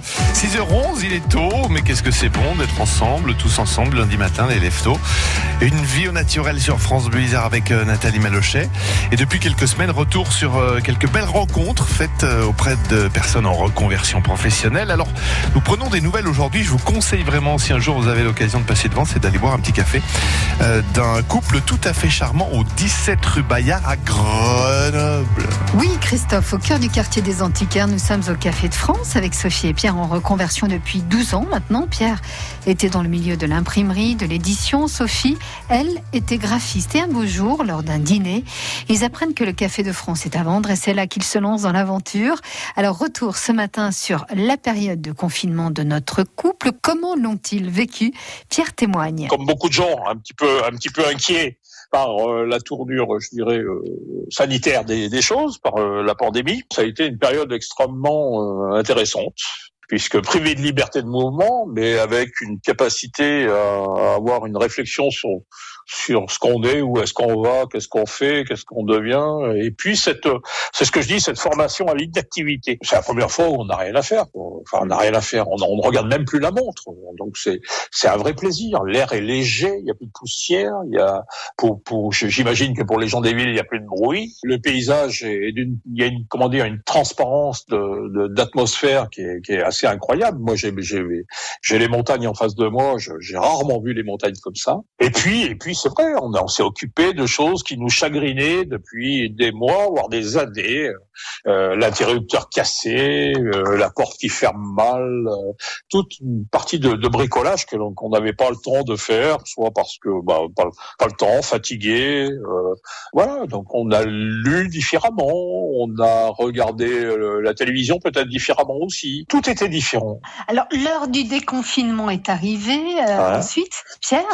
6h11, il est tôt, mais qu'est-ce que c'est bon d'être ensemble, tous ensemble, lundi matin, les leftos. Une vie au naturel sur France Bleu avec euh, Nathalie Malochet. Et depuis quelques semaines, retour sur euh, quelques belles rencontres faites euh, auprès de personnes en reconversion professionnelle. Alors, nous prenons des nouvelles aujourd'hui. Je vous conseille vraiment, si un jour vous avez l'occasion de passer devant, c'est d'aller boire un petit café d'un couple tout à fait charmant au 17 rue Bayard à Grenoble. Oui, Christophe, au cœur du quartier des Antiquaires, nous sommes au Café de France avec Sophie et Pierre en reconversion depuis 12 ans maintenant. Pierre était dans le milieu de l'imprimerie, de l'édition. Sophie, elle, était graphiste. Et un beau jour, lors d'un dîner, ils apprennent que le Café de France est à vendre et c'est là qu'ils se lancent dans l'aventure. Alors, retour ce matin sur la période de confinement de notre couple. Comment l'ont-ils vécu? Pierre témoigne. Comme beaucoup de gens, un petit peu, un petit peu inquiets par euh, la tournure, je dirais, euh, sanitaire des, des, choses, par euh, la pandémie. Ça a été une période extrêmement intéressante puisque privé de liberté de mouvement, mais avec une capacité à, avoir une réflexion sur sur ce qu'on est, où est-ce qu'on va, qu'est-ce qu'on fait, qu'est-ce qu'on devient, et puis cette, c'est ce que je dis, cette formation à l'inactivité. C'est la première fois où on n'a rien à faire. Enfin, on n'a rien à faire. On, ne regarde même plus la montre. Donc c'est c'est un vrai plaisir. L'air est léger, il y a plus de poussière, il y a pour pour j'imagine que pour les gens des villes il y a plus de bruit. Le paysage est d'une, il y a une comment dire une transparence de d'atmosphère qui est qui est assez incroyable. Moi, j'ai j'ai les montagnes en face de moi. J'ai rarement vu les montagnes comme ça. Et puis, et puis, c'est vrai, on, on s'est occupé de choses qui nous chagrinaient depuis des mois, voire des années. Euh, L'interrupteur cassé, euh, la porte qui ferme mal, euh, toute une partie de, de bricolage que qu'on n'avait pas le temps de faire, soit parce que bah, pas, pas, le temps, fatigué. Euh, voilà, donc on a lu différemment, on a regardé euh, la télévision peut-être différemment aussi. Tout était différent. Alors, l'heure du déconfinement est arrivée euh, ensuite, Pierre.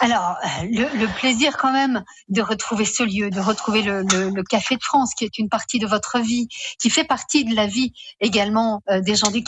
Alors, le, le, plaisir quand même de retrouver ce lieu, de retrouver le, le, le, Café de France, qui est une partie de votre vie, qui fait partie de la vie également euh, des gens du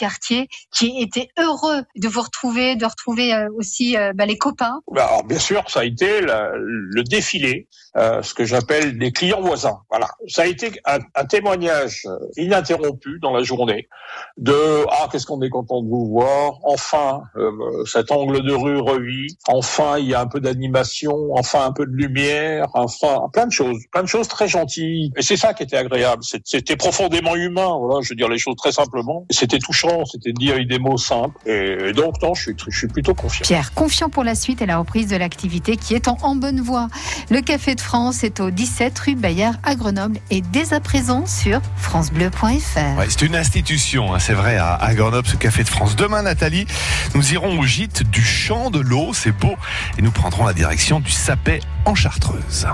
qui étaient heureux de vous retrouver, de retrouver euh, aussi euh, bah, les copains. Bah, alors, bien sûr, ça a été le défilé, ce que j'appelle des clients voisins. Voilà, ça a été un, témoignage ininterrompu dans la journée de ah qu'est-ce qu'on est content de vous voir. Enfin, euh, cet angle de rue revit. Enfin, il y a un peu d'animation. Enfin, un peu de lumière. Enfin, plein de choses, plein de choses très gentilles. Et c'est ça qui était agréable. C'était profondément humain. Voilà, je veux dire les choses très simplement. C'était touchant c'était de dire des mots simples. Et, donc, non, je suis, plutôt confiant. Pierre, confiant pour la suite et la reprise de l'activité qui est en, bonne voie. Le Café de France est au 17 rue Bayard à Grenoble et dès à présent sur FranceBleu.fr. C'est une institution, hein, c'est vrai, à, Grenoble, ce Café de France. Demain, Nathalie, nous irons au gîte du Champ de l'eau, c'est beau, et nous prendrons la direction du Sapet en Chartreuse.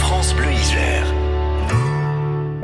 France Bleu Isère.